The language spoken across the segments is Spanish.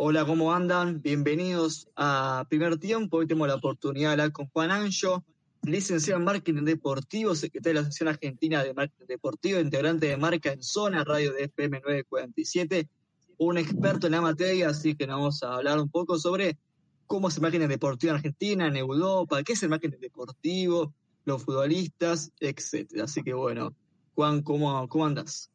Hola, ¿cómo andan? Bienvenidos a Primer Tiempo. Hoy tenemos la oportunidad de hablar con Juan Ancho, licenciado en Marketing Deportivo, secretario de la Asociación Argentina de Marketing Deportivo, integrante de Marca en Zona, radio de FM 947, un experto en la materia, así que nos vamos a hablar un poco sobre cómo es el marketing deportivo en Argentina, en Europa, qué es el marketing deportivo, los futbolistas, etcétera. Así que bueno, Juan, ¿cómo, cómo andas?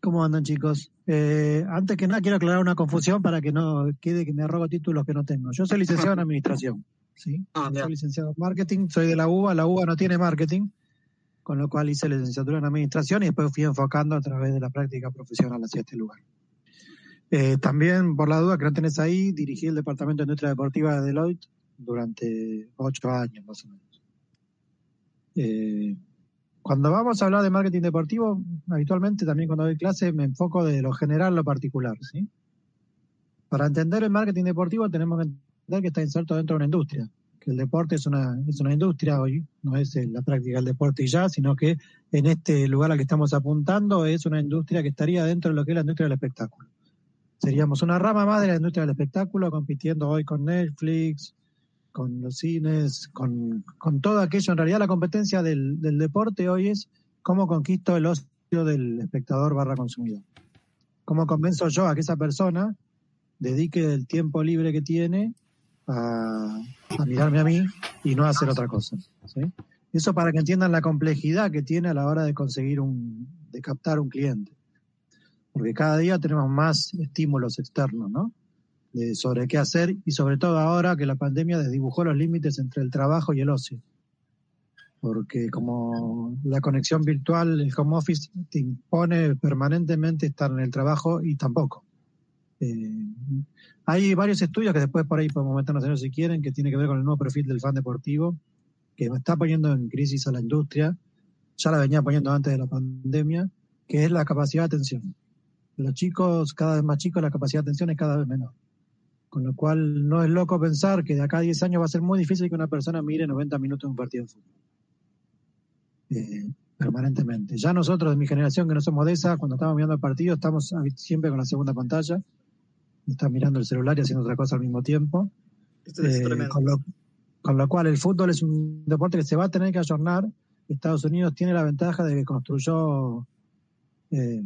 ¿Cómo andan chicos? Eh, antes que nada quiero aclarar una confusión para que no quede que me arrogo títulos que no tengo. Yo soy licenciado en administración, ¿sí? Ah, soy licenciado en marketing, soy de la UBA, la UBA no tiene marketing, con lo cual hice licenciatura en administración y después fui enfocando a través de la práctica profesional hacia este lugar. Eh, también, por la duda que no tenés ahí, dirigí el Departamento de Industria Deportiva de Deloitte durante ocho años más o menos. Eh, cuando vamos a hablar de marketing deportivo, habitualmente también cuando doy clase me enfoco de lo general a lo particular, ¿sí? Para entender el marketing deportivo tenemos que entender que está inserto dentro de una industria, que el deporte es una, es una industria hoy, no es la práctica del deporte y ya, sino que en este lugar al que estamos apuntando es una industria que estaría dentro de lo que es la industria del espectáculo. Seríamos una rama más de la industria del espectáculo, compitiendo hoy con Netflix, con los cines, con, todo aquello. En realidad la competencia del, deporte hoy es cómo conquisto el ocio del espectador barra consumidor. Cómo convenzo yo a que esa persona dedique el tiempo libre que tiene a, mirarme a mí y no a hacer otra cosa. Eso para que entiendan la complejidad que tiene a la hora de conseguir un, de captar un cliente. Porque cada día tenemos más estímulos externos, ¿no? Sobre qué hacer y sobre todo ahora que la pandemia desdibujó los límites entre el trabajo y el ocio. Porque como la conexión virtual, el home office te impone permanentemente estar en el trabajo y tampoco. Eh, hay varios estudios que después por ahí podemos meternos en ellos si quieren, que tiene que ver con el nuevo perfil del fan deportivo, que está poniendo en crisis a la industria, ya la venía poniendo antes de la pandemia, que es la capacidad de atención. Los chicos, cada vez más chicos, la capacidad de atención es cada vez menor. Con lo cual no es loco pensar que de acá a 10 años va a ser muy difícil que una persona mire 90 minutos en un partido de fútbol. Eh, permanentemente. Ya nosotros de mi generación, que no somos de esa, cuando estamos mirando el partido, estamos siempre con la segunda pantalla, estamos mirando el celular y haciendo otra cosa al mismo tiempo. Eh, con, lo, con, lo, cual el fútbol es un deporte que se va a tener que ayornar. Estados Unidos tiene la ventaja de que construyó eh,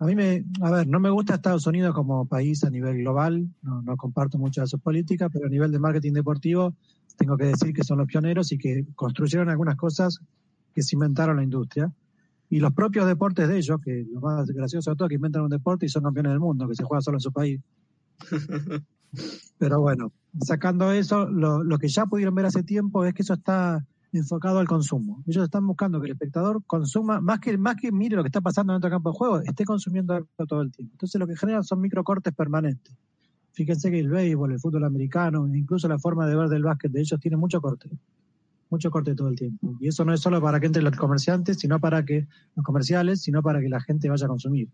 a mí me, a ver, no me gusta Estados Unidos como país a nivel global, no, no comparto mucho de sus políticas, pero a nivel de marketing deportivo tengo que decir que son los pioneros y que construyeron algunas cosas que cimentaron la industria. Y los propios deportes de ellos, que lo más gracioso de todo es que inventan un deporte y son campeones del mundo, que se juega solo en su país. Pero bueno, sacando eso, lo, lo que ya pudieron ver hace tiempo es que eso está enfocado al consumo. Ellos están buscando que el espectador consuma, más que, más que mire lo que está pasando dentro del campo de juego, esté consumiendo algo todo el tiempo. Entonces lo que generan son microcortes permanentes. Fíjense que el béisbol, el fútbol americano, incluso la forma de ver del básquet de ellos tiene mucho corte. Mucho corte todo el tiempo. Y eso no es solo para que entren los comerciantes, sino para que, los comerciales, sino para que la gente vaya a consumir.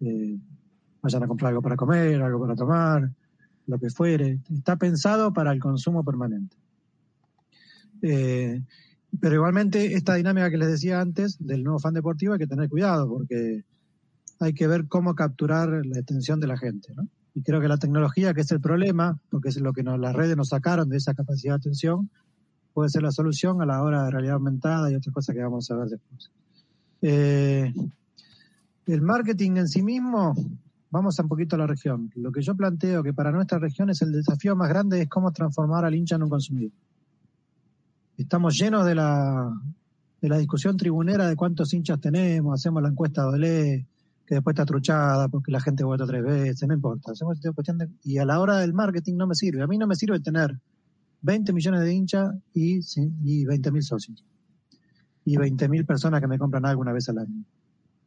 Eh, vayan a comprar algo para comer, algo para tomar, lo que fuere. Está pensado para el consumo permanente. Eh, pero igualmente esta dinámica que les decía antes del nuevo fan deportivo hay que tener cuidado porque hay que ver cómo capturar la atención de la gente. ¿no? Y creo que la tecnología, que es el problema, porque es lo que nos, las redes nos sacaron de esa capacidad de atención, puede ser la solución a la hora de realidad aumentada y otras cosas que vamos a ver después. Eh, el marketing en sí mismo, vamos a un poquito a la región. Lo que yo planteo que para nuestra región es el desafío más grande es cómo transformar al hincha en un consumidor. Estamos llenos de la, de la discusión tribunera de cuántos hinchas tenemos, hacemos la encuesta de Olé, que después está truchada porque la gente vota tres veces, no importa. Hacemos cuestión de, y a la hora del marketing no me sirve. A mí no me sirve tener 20 millones de hinchas y, y 20 mil socios. Y 20 mil personas que me compran alguna vez al año.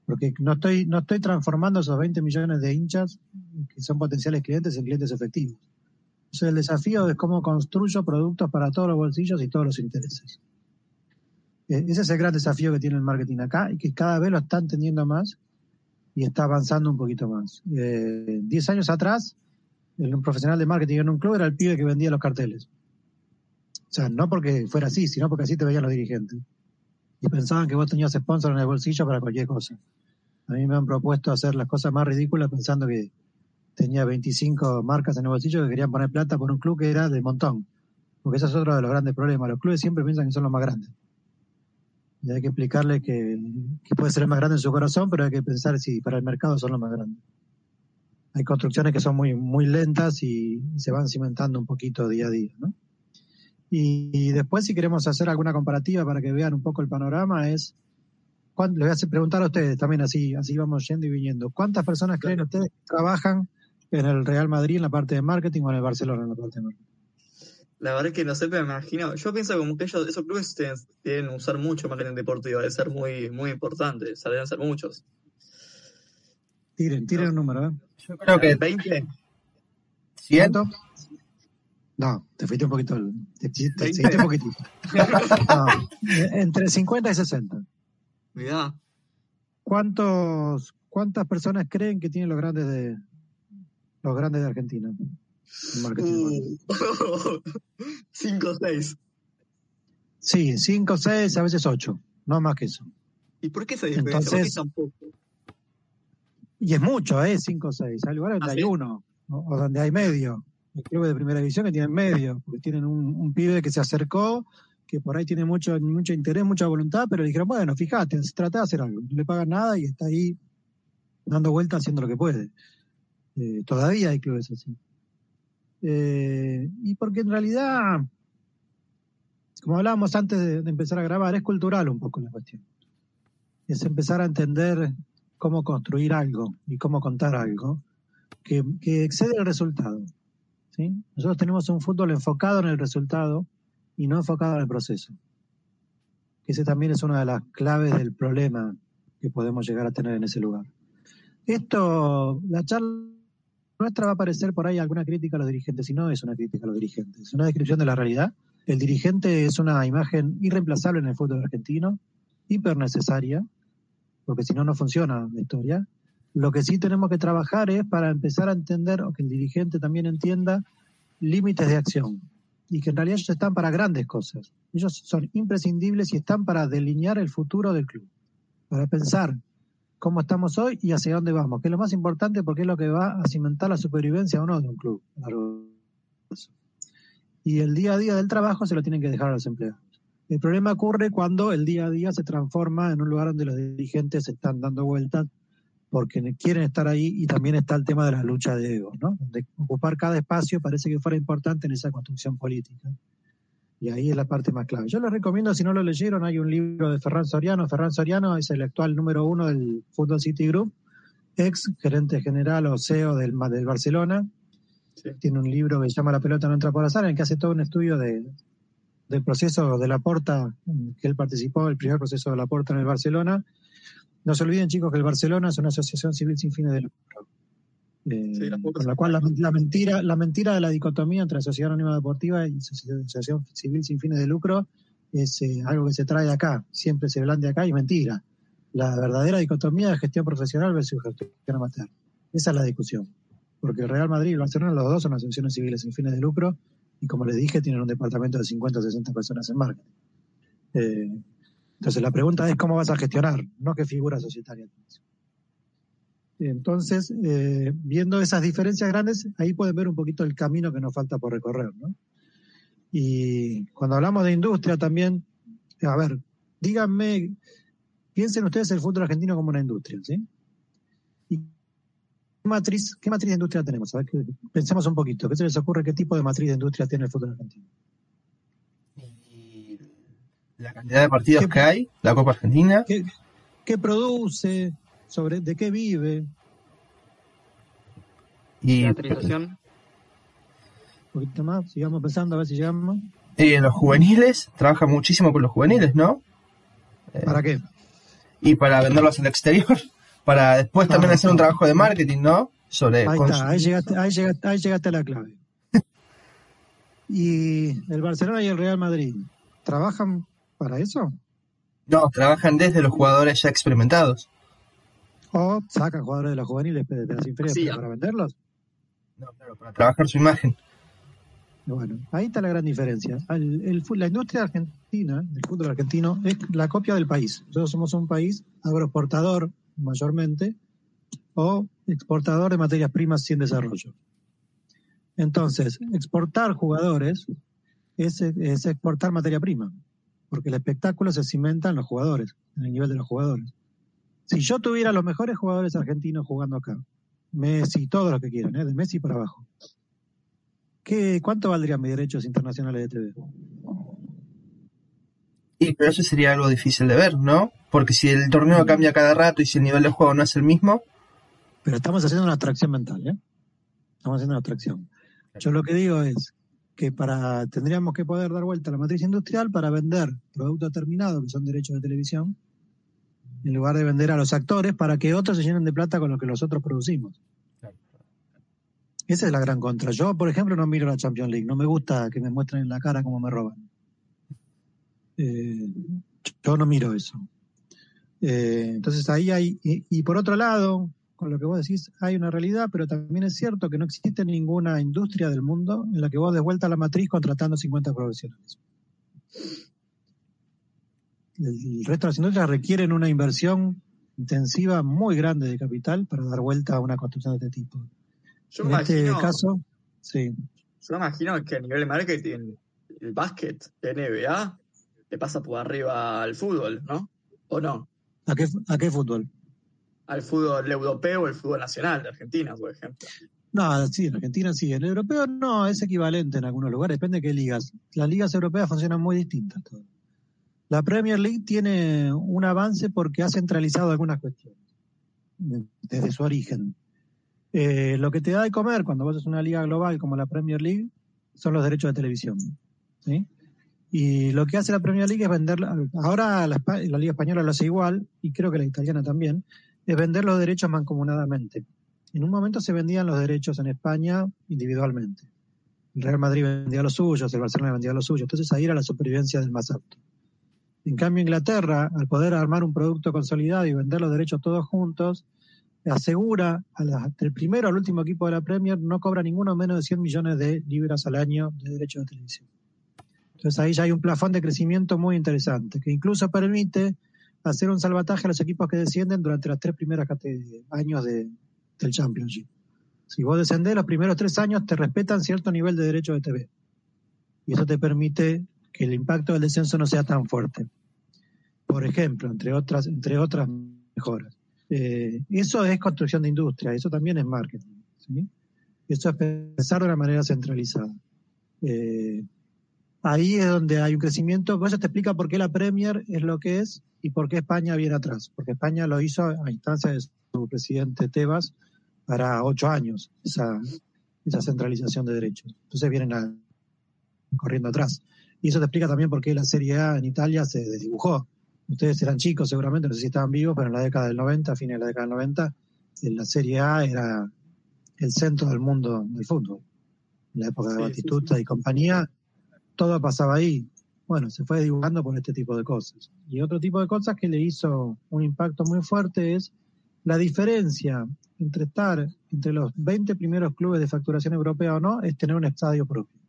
Porque no estoy, no estoy transformando esos 20 millones de hinchas, que son potenciales clientes, en clientes efectivos el desafío es cómo construyo productos para todos los bolsillos y todos los intereses. Eh, ese es el gran desafío que tiene el marketing acá y que cada vez lo está entendiendo más y está avanzando un poquito más. Eh, diez años atrás, un profesional de marketing en un club era el pibe que vendía los carteles. O sea, no porque fuera así, sino porque así te veían los dirigentes. Y pensaban que vos tenías sponsor en el bolsillo para cualquier cosa. A mí me han propuesto hacer las cosas más ridículas pensando que tenía 25 marcas en el bolsillo que querían poner plata por un club que era de montón. Porque ese es otro de los grandes problemas. Los clubes siempre piensan que son los más grandes. Y hay que explicarle que, puede ser el más grande en su corazón, pero hay que pensar si para el mercado son los más grandes. Hay construcciones que son muy, muy lentas y se van cimentando un poquito día a día, ¿no? Y, después, si queremos hacer alguna comparativa para que vean un poco el panorama, es les voy a preguntar a ustedes también así, así vamos yendo y viniendo. ¿Cuántas personas creen ustedes que trabajan en el Real Madrid en la parte de marketing o en el Barcelona en la parte de marketing? La verdad es que no sé, pero me imagino. Yo pienso como que ellos, esos clubes tienen, usar mucho marketing deportivo, debe ser muy, muy importante, o sea, deben ser muchos. Tiren, tiren el número, ¿eh? Yo creo que 20. ¿Ciento? No, te fuiste un poquito. Te, te, un poquitito. entre 50 y 60. Mira. ¿Cuántos, ¿Cuántas personas creen que tienen los grandes de los grandes de Argentina? Uh, cinco o seis. Sí, cinco, seis, a veces ocho, no más que eso. ¿Y por qué se Entonces, Y es mucho, ¿eh? Cinco o seis. Hay lugares donde ¿Ah, hay uno, o donde hay medio. El club de primera división que tienen medio, porque tienen un, un pibe que se acercó, que por ahí tiene mucho, mucho interés, mucha voluntad, pero le dijeron, bueno, fíjate, se trata de hacer algo. No le pagan nada y está ahí dando vueltas haciendo lo que puede. Eh, todavía hay clubes así. Eh, y porque en realidad, como hablábamos antes de, empezar a grabar, es cultural un poco la cuestión. Es empezar a entender cómo construir algo y cómo contar algo que, excede el resultado. ¿sí? Nosotros tenemos un fútbol enfocado en el resultado y no enfocado en el proceso. Ese también es una de las claves del problema que podemos llegar a tener en ese lugar. Esto, la charla nuestra va a aparecer por ahí alguna crítica a los dirigentes, y no es una crítica a los dirigentes, es una descripción de la realidad. El dirigente es una imagen irreemplazable en el fútbol argentino, hiper necesaria, porque si no, no funciona la historia. Lo que sí tenemos que trabajar es para empezar a entender, o que el dirigente también entienda, límites de acción. Y que en realidad ellos están para grandes cosas. Ellos son imprescindibles y están para delinear el futuro del club. Para pensar cómo estamos hoy y hacia dónde vamos, que es lo más importante porque es lo que va a cimentar la supervivencia o no de un club. Y el día a día del trabajo se lo tienen que dejar a los empleados. El problema ocurre cuando el día a día se transforma en un lugar donde los dirigentes están dando vueltas porque quieren estar ahí y también está el tema de la lucha de egos, ¿no? De ocupar cada espacio parece que fuera importante en esa construcción política. Y ahí es la parte más clave. Yo les recomiendo, si no lo leyeron, hay un libro de Ferran Soriano. Ferran Soriano es el actual número uno del Football City Group, ex gerente general o CEO del, del Barcelona. Tiene un libro que se llama La pelota no entra por azar, en el que hace todo un estudio de, del proceso de la porta, que él participó, el primer proceso de la porta en el Barcelona. No se olviden, chicos, que el Barcelona es una asociación civil sin fines de lucro. Eh, con la cual la, mentira, la mentira de la dicotomía entre Sociedad Anónima Deportiva y Asociación Civil sin fines de lucro es eh, algo que se trae acá, siempre se blande acá y mentira. La verdadera dicotomía es gestión profesional versus gestión amateur. Esa es la discusión. Porque el Real Madrid y el Barcelona, los dos son asociaciones civiles sin fines de lucro y como les dije, tienen un departamento de 50 o 60 personas en marketing. Eh, entonces la pregunta es cómo vas a gestionar, no qué figura societaria tienes. Entonces, eh, viendo esas diferencias grandes, ahí pueden ver un poquito el camino que nos falta por recorrer. ¿no? Y cuando hablamos de industria también, a ver, díganme, piensen ustedes el fútbol argentino como una industria, ¿sí? ¿Y qué matriz, qué matriz de industria tenemos? A ver, pensemos un poquito, ¿qué se les ocurre? ¿Qué tipo de matriz de industria tiene el fútbol argentino? la cantidad de partidos que hay, la Copa Argentina. ¿Qué, produce? Sobre de qué vive. Y, Un poquito más, sigamos pensando a ver si llegamos. Y los juveniles, trabaja muchísimo con los juveniles, ¿no? ¿Para qué? Y para venderlos al exterior, para después también hacer un trabajo de marketing, ¿no? Sobre ahí está, ahí llegaste, ahí, llegaste, ahí llegaste a la clave. ¿Y el Barcelona y el Real Madrid trabajan para eso? No, trabajan desde los jugadores ya experimentados. O sacan jugadores de los juveniles de las inferiores para venderlos. No, claro, para trabajar su imagen. Bueno, ahí está la gran diferencia. la industria argentina, el fútbol argentino, es la copia del país. Nosotros somos un país agroexportador mayormente, o exportador de materias primas sin desarrollo. Entonces, exportar jugadores es, es exportar materia prima, porque el espectáculo se cimenta en los jugadores, en el nivel de los jugadores. Si yo tuviera los mejores jugadores argentinos jugando acá, Messi, todos los que quieran, ¿eh? de Messi para abajo, ¿qué, ¿cuánto valdrían mis derechos internacionales de TV? Y pero eso sería algo difícil de ver, ¿no? Porque si el torneo cambia cada rato y si el nivel de juego no es el mismo. Pero estamos haciendo una abstracción mental, ¿eh? Estamos haciendo una abstracción. Yo lo que digo es que para tendríamos que poder dar vuelta a la matriz industrial para vender productos terminados, que son derechos de televisión, en lugar de vender a los actores para que otros se llenen de plata con lo que nosotros producimos. Esa es la gran contra. Yo, por ejemplo, no miro la Champions League. No me gusta que me muestren en la cara cómo me roban. Eh, yo no miro eso. Eh, entonces ahí hay, y, por otro lado, con lo que vos decís, hay una realidad, pero también es cierto que no existe ninguna industria del mundo en la que vos des vuelta a la matriz contratando 50 profesionales. El, resto de las industrias requieren una inversión intensiva muy grande de capital para dar vuelta a una construcción de este tipo. Yo en este caso, sí. Yo imagino que a nivel de marketing, el básquet, NBA, le pasa por arriba al fútbol, ¿no? ¿O no? ¿A qué, a qué fútbol? Al fútbol europeo o el fútbol nacional de Argentina, por ejemplo. No, sí, en Argentina sí. El europeo no, es equivalente en algunos lugares, depende de qué ligas. Las ligas europeas funcionan muy distintas. Todas. La Premier League tiene un avance porque ha centralizado algunas cuestiones desde su origen. Eh, lo que te da de comer cuando vos es una liga global como la Premier League son los derechos de televisión. Y lo que hace la Premier League es vender, ahora la, la, Liga Española lo hace igual, y creo que la italiana también, es vender los derechos mancomunadamente. En un momento se vendían los derechos en España individualmente. El Real Madrid vendía los suyos, el Barcelona vendía los suyos. Entonces ahí era la supervivencia del más apto. En cambio, Inglaterra, al poder armar un producto consolidado y vender los derechos todos juntos, asegura del primero al último equipo de la Premier no cobra ninguno menos de 100 millones de libras al año de derechos de televisión. Entonces ahí ya hay un plafón de crecimiento muy interesante, que incluso permite hacer un salvataje a los equipos que descienden durante los tres primeros años de, del Championship. Si vos descendés los primeros tres años, te respetan cierto nivel de derechos de TV. Y eso te permite que el impacto del descenso no sea tan fuerte. Por ejemplo, entre otras, entre otras mejoras. Eh, eso es construcción de industria, eso también es marketing. Eso es pensar de una manera centralizada. Eh, ahí es donde hay un crecimiento. Eso te explica por qué la Premier es lo que es y por qué España viene atrás. Porque España lo hizo a instancia de su presidente Tebas para ocho años, esa, esa centralización de derechos. Entonces vienen corriendo atrás. Y eso te explica también por qué la Serie A en Italia se desdibujó. Ustedes eran chicos seguramente, no sé si estaban vivos, pero en la década del 90, a fines de la década del 90, la Serie A era el centro del mundo del fútbol. En la época de Batistuta y compañía, todo pasaba ahí. Bueno, se fue dibujando por este tipo de cosas. Y otro tipo de cosas que le hizo un impacto muy fuerte es la diferencia entre estar entre los 20 primeros clubes de facturación europea o no, es tener un estadio propio.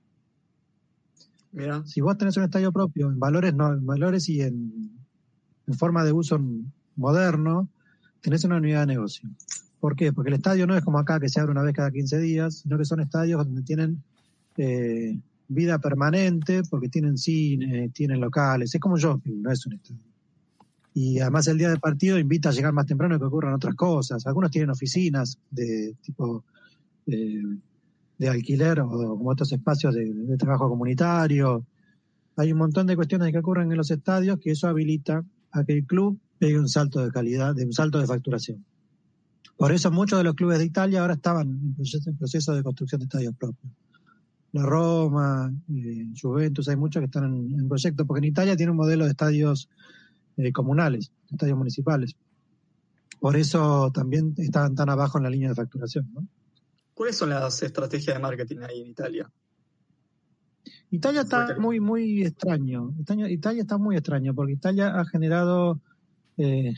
Si vos tenés un estadio propio, en valores, no, en valores y en, forma de uso moderno, tenés una unidad de negocio. ¿Por qué? Porque el estadio no es como acá que se abre una vez cada 15 días, sino que son estadios donde tienen eh, vida permanente, porque tienen cine, tienen locales, es como shopping, no es un estadio. Y además el día del partido invita a llegar más temprano que ocurran otras cosas. Algunos tienen oficinas de tipo eh, de alquiler o como estos espacios de, trabajo comunitario. Hay un montón de cuestiones que ocurren en los estadios que eso habilita a que el club pegue un salto de calidad, de un salto de facturación. Por eso muchos de los clubes de Italia ahora estaban en proceso, de construcción de estadios propios. La Roma, eh, Juventus, hay muchos que están en, proyecto, porque en Italia tiene un modelo de estadios eh, comunales, estadios municipales. Por eso también estaban tan abajo en la línea de facturación. ¿no? ¿Cuáles son las estrategias de marketing ahí en Italia? Italia está muy, muy extraño. Italia, está muy extraño porque Italia ha generado. Eh,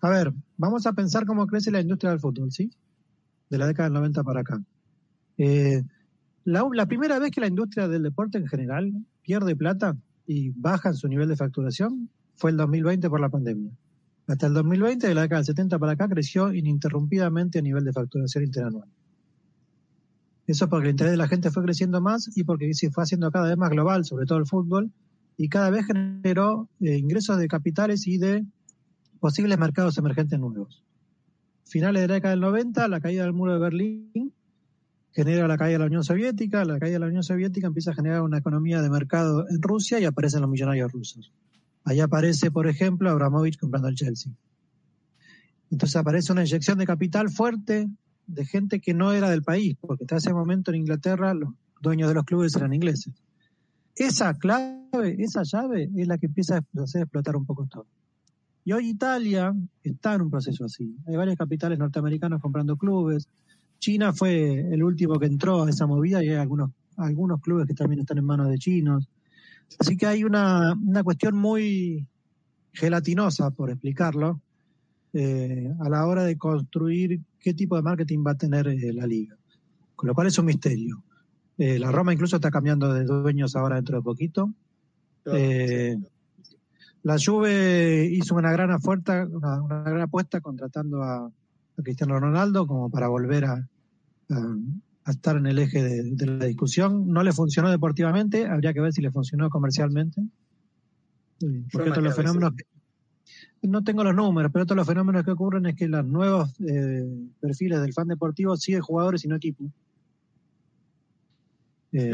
a ver, vamos a pensar cómo crece la industria del fútbol, ¿sí? De la década del 90 para acá. Eh, la, la, primera vez que la industria del deporte en general pierde plata y baja en su nivel de facturación fue el 2020 por la pandemia. Hasta el 2020, de la década del 70 para acá, creció ininterrumpidamente a nivel de facturación interanual. Eso porque el interés de la gente fue creciendo más y porque se fue haciendo cada vez más global, sobre todo el fútbol, y cada vez generó eh, ingresos de capitales y de posibles mercados emergentes nuevos. Finales de la década del 90, la caída del muro de Berlín genera la caída de la Unión Soviética, la caída de la Unión Soviética empieza a generar una economía de mercado en Rusia y aparecen los millonarios rusos. Ahí aparece, por ejemplo, Abramovich comprando el Chelsea. Entonces aparece una inyección de capital fuerte de gente que no era del país, porque hasta ese momento en Inglaterra los dueños de los clubes eran ingleses. Esa clave, esa llave es la que empieza a hacer explotar un poco todo. Y hoy Italia está en un proceso así. Hay varios capitales norteamericanos comprando clubes. China fue el último que entró a esa movida y hay algunos, algunos clubes que también están en manos de chinos. Así que hay una, una cuestión muy gelatinosa, por explicarlo, eh, a la hora de construir qué tipo de marketing va a tener eh, la liga. Con lo cual es un misterio. Eh, la Roma incluso está cambiando de dueños ahora dentro de poquito. La Juve hizo una gran apuesta, una, gran apuesta contratando a, Cristiano Ronaldo como para volver a, estar en el eje de, la discusión. No le funcionó deportivamente, habría que ver si le funcionó comercialmente. Porque los fenómenos no tengo los números, pero todos los fenómenos que ocurren es que los nuevos eh, perfiles del fan deportivo siguen jugadores y no equipos. Eh,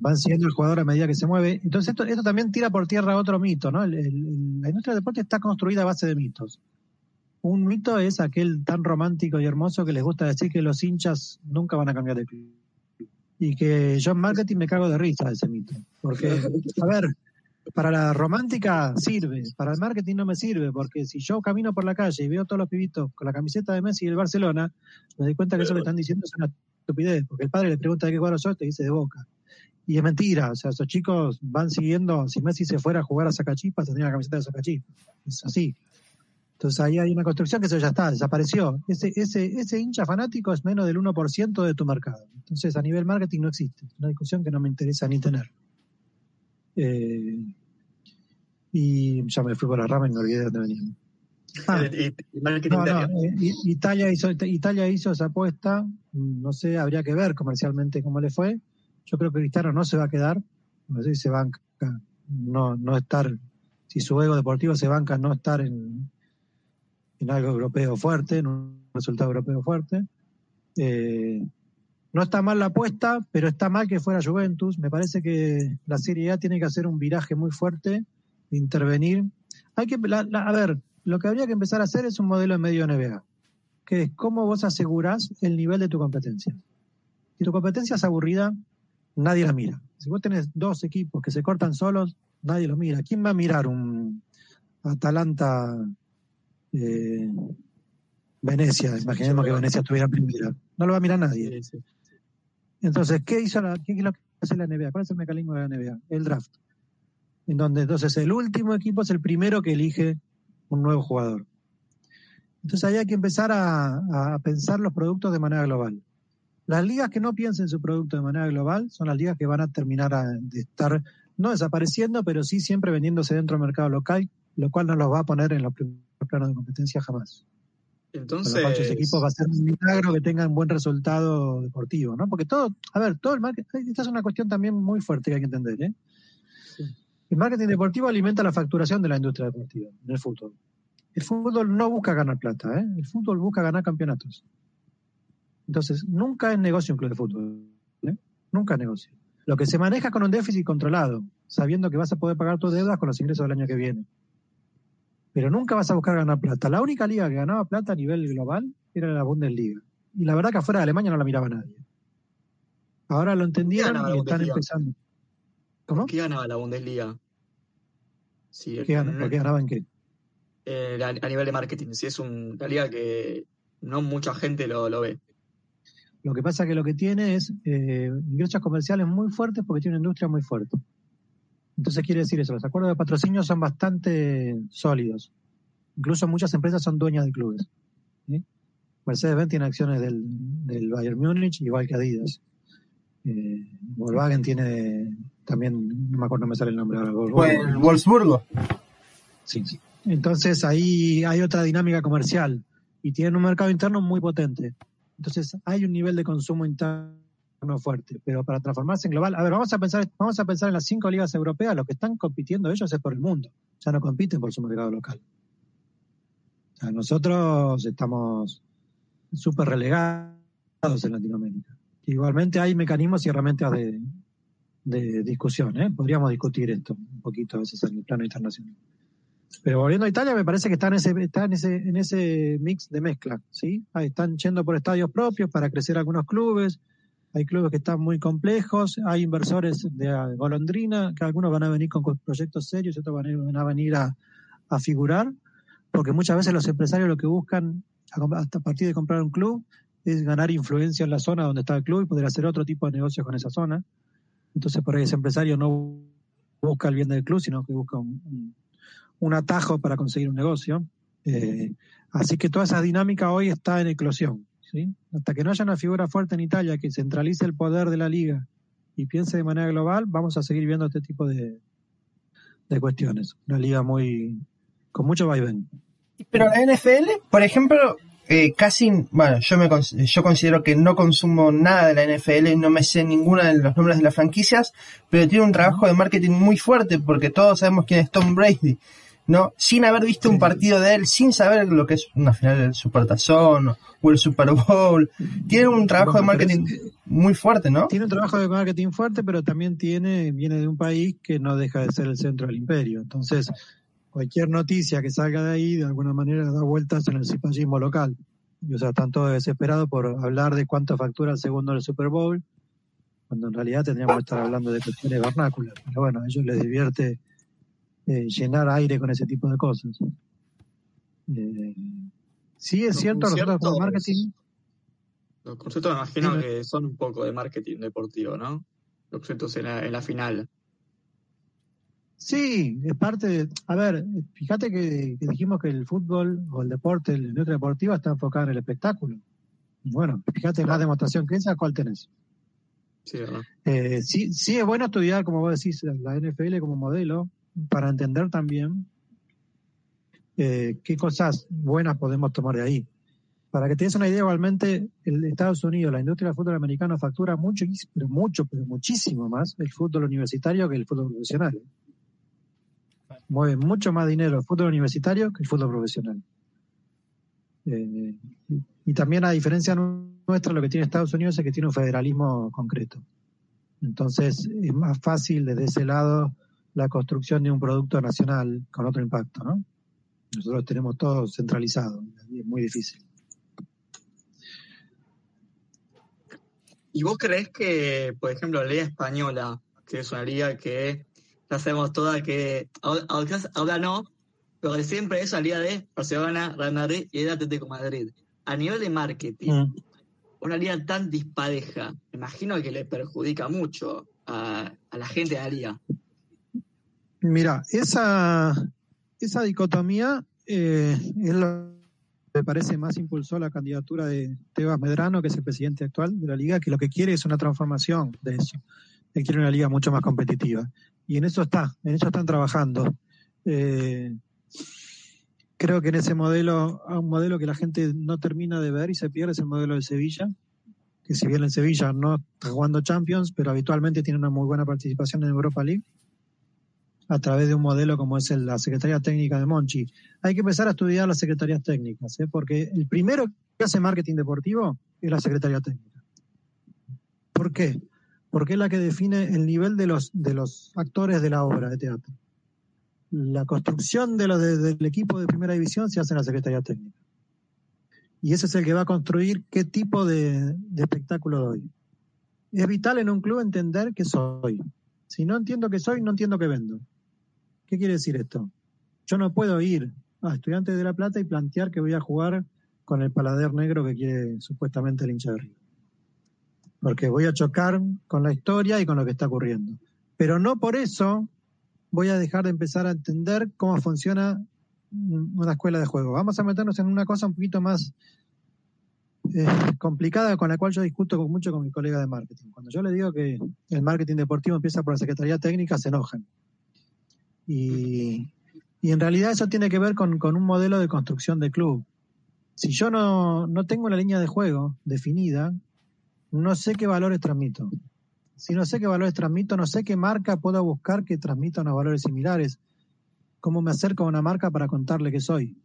van siguiendo el jugador a medida que se mueve. Entonces esto, esto también tira por tierra otro mito, ¿no? la industria del deporte está construida a base de mitos. Un mito es aquel tan romántico y hermoso que les gusta decir que los hinchas nunca van a cambiar de club. Y que yo en marketing me cago de risa de ese mito. Porque, a ver, para la romántica sirve, para el marketing no me sirve, porque si yo camino por la calle y veo a todos los pibitos con la camiseta de Messi y el Barcelona, me doy cuenta que eso que están diciendo es una estupidez, porque el padre le pregunta de qué cuadro sos, te dice de boca. Y es mentira, o sea, esos chicos van siguiendo, si Messi se fuera a jugar a Sacachipas, tendría la camiseta de Sacachipas. Es así. Entonces ahí hay una construcción que eso ya está, desapareció. Ese, ese, ese hincha fanático es menos del 1% de tu mercado. Entonces a nivel marketing no existe. Es una discusión que no me interesa ni tener. Eh, y ya me fui por la rama y me olvidé de dónde veníamos. Ah, eh, Italia, hizo, Italia hizo esa apuesta, no sé, habría que ver comercialmente cómo le fue. Yo creo que Cristiano no se va a quedar, no sé si se banca, no, no estar, si su ego deportivo se banca, no estar en, en algo europeo fuerte, en un resultado europeo fuerte. Eh, no está mal la apuesta, pero está mal que fuera Juventus. Me parece que la Serie A tiene que hacer un viraje muy fuerte, intervenir. Hay que, a ver, lo que habría que empezar a hacer es un modelo de medio NBA, que es cómo vos asegurás el nivel de tu competencia. Si tu competencia es aburrida, nadie la mira. Si vos tenés dos equipos que se cortan solos, nadie los mira. ¿Quién va a mirar un Atalanta eh, Venecia? Imaginemos que Venecia estuviera primera. No lo va a mirar nadie. Entonces, ¿qué hizo la, qué es lo que hace la NBA? ¿Cuál es el mecanismo de la NBA? El draft. En donde entonces el último equipo es el primero que elige un nuevo jugador. Entonces ahí hay que empezar a, pensar los productos de manera global. Las ligas que no piensen su producto de manera global son las ligas que van a terminar de estar no desapareciendo, pero sí siempre vendiéndose dentro del mercado local, lo cual no los va a poner en los primeros planos de competencia jamás. Entonces. Los equipos va a ser un milagro que tengan buen resultado deportivo, ¿no? Porque todo, a ver, todo el marketing, esta es una cuestión también muy fuerte que hay que entender, ¿eh? El marketing deportivo alimenta la facturación de la industria deportiva en el fútbol. El fútbol no busca ganar plata, ¿eh? El fútbol busca ganar campeonatos. Entonces, nunca es negocio un club de fútbol, ¿eh? Nunca es negocio. Lo que se maneja con un déficit controlado, sabiendo que vas a poder pagar tus deudas con los ingresos del año que viene pero nunca vas a buscar ganar plata. La única liga que ganaba plata a nivel global era la Bundesliga. Y la verdad que afuera de Alemania no la miraba nadie. Ahora lo entendieron y están empezando. ¿Cómo? ¿Qué ganaba la Bundesliga? ¿Qué, ganaba, en qué? Eh, a, nivel de marketing. Si es una liga que no mucha gente lo, ve. Lo que pasa es que lo que tiene es eh, ingresos comerciales muy fuertes porque tiene una industria muy fuerte. Entonces quiere decir eso, los acuerdos de patrocinio son bastante sólidos. Incluso muchas empresas son dueñas de clubes. Mercedes-Benz tiene acciones del, Bayern Múnich, igual que Adidas. Eh, Volkswagen tiene también, no me acuerdo, no me sale el nombre ahora. Wolfsburgo. Sí, sí. Entonces ahí hay otra dinámica comercial y tienen un mercado interno muy potente. Entonces hay un nivel de consumo interno fuerte, pero para transformarse en global, a ver, vamos a pensar, vamos a pensar en las cinco ligas europeas, lo que están compitiendo ellos es por el mundo, ya no compiten por su mercado local. O sea, nosotros estamos súper relegados en Latinoamérica. Igualmente hay mecanismos y herramientas de, de discusión, ¿eh? podríamos discutir esto un poquito a veces en el plano internacional. Pero volviendo a Italia, me parece que está en ese, está en ese, en ese mix de mezcla, ¿sí? Ahí están yendo por estadios propios para crecer algunos clubes, hay clubes que están muy complejos, hay inversores de golondrina, que algunos van a venir con proyectos serios y otros van a venir a, figurar, porque muchas veces los empresarios lo que buscan a partir de comprar un club es ganar influencia en la zona donde está el club y poder hacer otro tipo de negocios con esa zona. Entonces por ahí ese empresario no busca el bien del club, sino que busca un atajo para conseguir un negocio. Eh, así que toda esa dinámica hoy está en eclosión. Hasta que no haya una figura fuerte en Italia que centralice el poder de la liga y piense de manera global, vamos a seguir viendo este tipo de, de cuestiones. Una liga muy con mucho vaivén. Pero la NFL, por ejemplo, eh, casi, bueno, yo me yo considero que no consumo nada de la NFL, no me sé ninguna de los nombres de las franquicias, pero tiene un trabajo de marketing muy fuerte porque todos sabemos quién es Tom Brady. ¿no? Sin haber visto un partido de él, sin saber lo que es una final del Supertazón o el Super Bowl. Tiene un trabajo de marketing muy fuerte, ¿no? Tiene un trabajo de marketing fuerte, pero también tiene, viene de un país que no deja de ser el centro del imperio. Entonces, cualquier noticia que salga de ahí, de alguna manera da vueltas en el cipallismo local. o sea, están todos desesperados por hablar de cuánto factura el segundo del Super Bowl, cuando en realidad tendríamos que estar hablando de cuestiones vernáculas. Pero bueno, a ellos les divierte eh, llenar aire con ese tipo de cosas. Eh, sí, es cierto, nosotros como marketing. Los conceptos me imagino que son un poco de marketing deportivo, ¿no? Los conceptos en la, final. Sí, es parte de. A ver, fíjate que, dijimos que el fútbol o el deporte, el industria deportiva está enfocado en el espectáculo. Bueno, fíjate más demostración que esa, ¿cuál tenés? Sí, eh, sí, sí, es bueno estudiar, como vos decís, la NFL como modelo, para entender también eh, qué cosas buenas podemos tomar de ahí. Para que te des una idea, igualmente, el Estados Unidos, la industria del fútbol americano factura mucho, pero mucho, pero muchísimo más el fútbol universitario que el fútbol profesional. Mueve mucho más dinero el fútbol universitario que el fútbol profesional. Eh, y también a diferencia nuestra, lo que tiene Estados Unidos es que tiene un federalismo concreto. Entonces es más fácil desde ese lado la construcción de un producto nacional con otro impacto, ¿no? Nosotros tenemos todo centralizado es muy difícil. ¿Y vos crees que, por ejemplo, la Liga Española, que es una liga que ya sabemos toda que ahora, no, pero siempre es la liga de Barcelona, Real Madrid y el Atlético Madrid. A nivel de marketing, mm. una liga tan dispareja, me imagino que le perjudica mucho a, a la gente de la liga. Mira, esa, esa dicotomía eh, es lo que me parece más impulsó la candidatura de Tebas Medrano, que es el presidente actual de la liga, que lo que quiere es una transformación de eso. Él quiere una liga mucho más competitiva. Y en eso está, en eso están trabajando. Eh, creo que en ese modelo, un modelo que la gente no termina de ver y se pierde es el modelo de Sevilla, que si bien en Sevilla no está jugando Champions, pero habitualmente tiene una muy buena participación en Europa League a través de un modelo como es la Secretaría Técnica de Monchi. Hay que empezar a estudiar las secretarías técnicas, ¿eh? porque el primero que hace marketing deportivo es la Secretaría Técnica. ¿Por qué? Porque es la que define el nivel de los, de los actores de la obra de teatro. La construcción del equipo de primera división se hace en la Secretaría Técnica. Y ese es el que va a construir qué tipo de, espectáculo doy. Es vital en un club entender qué soy. Si no entiendo qué soy, no entiendo qué vendo. ¿Qué quiere decir esto? Yo no puedo ir a Estudiantes de La Plata y plantear que voy a jugar con el palader negro que quiere supuestamente el hincha de Río. Porque voy a chocar con la historia y con lo que está ocurriendo. Pero no por eso voy a dejar de empezar a entender cómo funciona una escuela de juego. Vamos a meternos en una cosa un poquito más eh, complicada con la cual yo discuto mucho con mi colega de marketing. Cuando yo le digo que el marketing deportivo empieza por la Secretaría Técnica, se enojan. Y, en realidad eso tiene que ver con, con un modelo de construcción de club. Si yo no, no tengo una línea de juego definida, no sé qué valores transmito. Si no sé qué valores transmito, no sé qué marca puedo buscar que transmita unos valores similares. ¿Cómo me acerco a una marca para contarle que soy?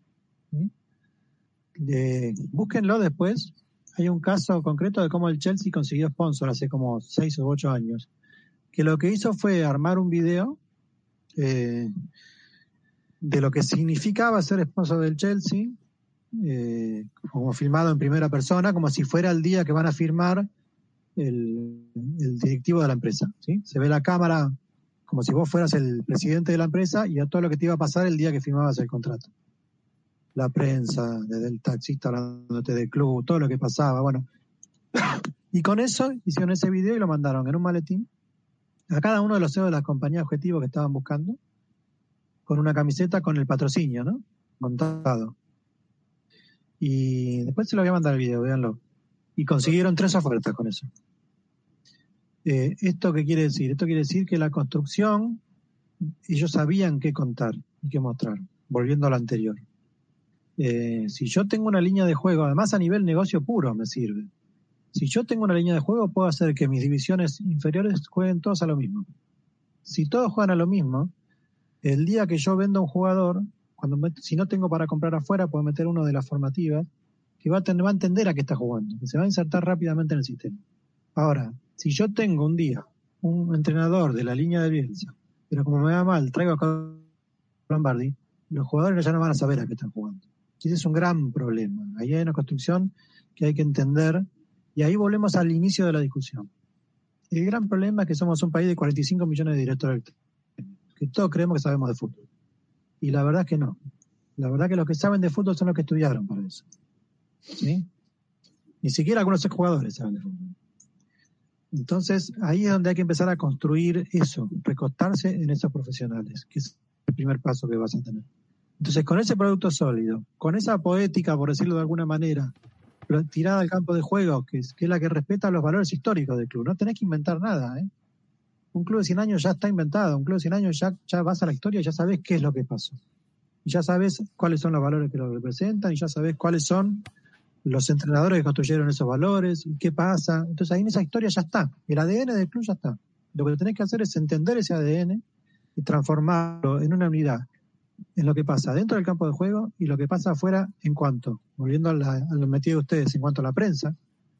búsquenlo después. Hay un caso concreto de cómo el Chelsea consiguió sponsor hace como seis o ocho años. Que lo que hizo fue armar un video eh, de lo que significaba ser sponsor del Chelsea, eh, como filmado en primera persona, como si fuera el día que van a firmar el, directivo de la empresa. ¿sí? Se ve la cámara como si vos fueras el presidente de la empresa y a todo lo que te iba a pasar el día que firmabas el contrato. La prensa, desde el taxista hablándote del club, todo lo que pasaba, bueno. Y con eso hicieron ese video y lo mandaron en un maletín a cada uno de los CEOs de las compañías objetivos que estaban buscando, con una camiseta con el patrocinio, ¿no? Montado. Y después se lo voy a mandar el video, véanlo. Y consiguieron tres ofertas con eso. Eh, ¿Esto qué quiere decir? Esto quiere decir que la construcción, ellos sabían qué contar y qué mostrar, volviendo a lo anterior. Eh, si yo tengo una línea de juego, además a nivel negocio puro me sirve. Si yo tengo una línea de juego, puedo hacer que mis divisiones inferiores jueguen todos a lo mismo. Si todos juegan a lo mismo, el día que yo vendo a un jugador, cuando si no tengo para comprar afuera, puedo meter uno de las formativas que va a, tener, va a entender a qué está jugando, que se va a insertar rápidamente en el sistema. Ahora, si yo tengo un día un entrenador de la línea de Bielsa, pero como me va mal, traigo a Lombardi, los jugadores ya no van a saber a qué están jugando. Ese es un gran problema. Ahí hay una construcción que hay que entender y ahí volvemos al inicio de la discusión. El gran problema es que somos un país de 45 millones de directores que todos creemos que sabemos de fútbol. Y la verdad es que no. La verdad es que los que saben de fútbol son los que estudiaron para eso. ¿Sí? Ni siquiera algunos jugadores saben de fútbol. Entonces, ahí es donde hay que empezar a construir eso, recostarse en esos profesionales, que es el primer paso que vas a tener. Entonces, con ese producto sólido, con esa poética, por decirlo de alguna manera, tirada al campo de juego, que es, que la que respeta los valores históricos del club, no tenés que inventar nada. ¿eh? Un club de 100 años ya está inventado, un club de 100 años ya, ya vas a la historia y ya sabes qué es lo que pasó. Y ya sabes cuáles son los valores que lo representan y ya sabes cuáles son los entrenadores que construyeron esos valores qué pasa. Entonces ahí en esa historia ya está. El ADN del club ya está. Lo que tenés que hacer es entender ese ADN y transformarlo en una unidad en lo que pasa dentro del campo de juego y lo que pasa afuera en cuanto, volviendo a, lo metido de ustedes, en cuanto a la prensa.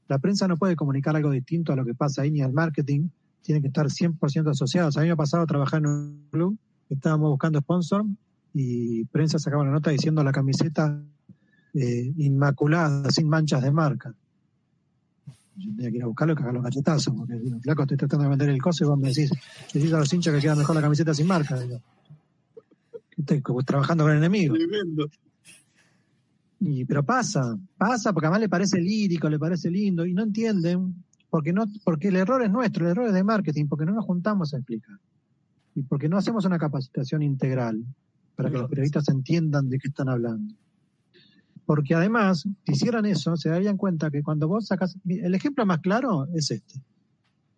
La prensa no puede comunicar algo distinto a lo que pasa ahí ni al marketing. Tienen que estar 100% asociados. A mí me ha pasado a trabajar en un club, estábamos buscando sponsor y prensa sacaba una nota diciendo la camiseta eh, inmaculada, sin manchas de marca. Yo tenía que ir a buscarlo y cagar los cachetazos, porque flaco, estoy tratando de vender el coso y vos me decís, decís a los hinchas que queda mejor la camiseta sin marca. estoy trabajando con enemigos. Y, pero pasa, pasa porque además le parece lírico, le parece lindo y no entienden porque no porque el error es nuestro, el error es de marketing, porque no nos juntamos a explicar y porque no hacemos una capacitación integral para que los periodistas entiendan de qué están hablando. Porque además, si hicieran eso, se darían cuenta que cuando vos sacas. El ejemplo más claro es este.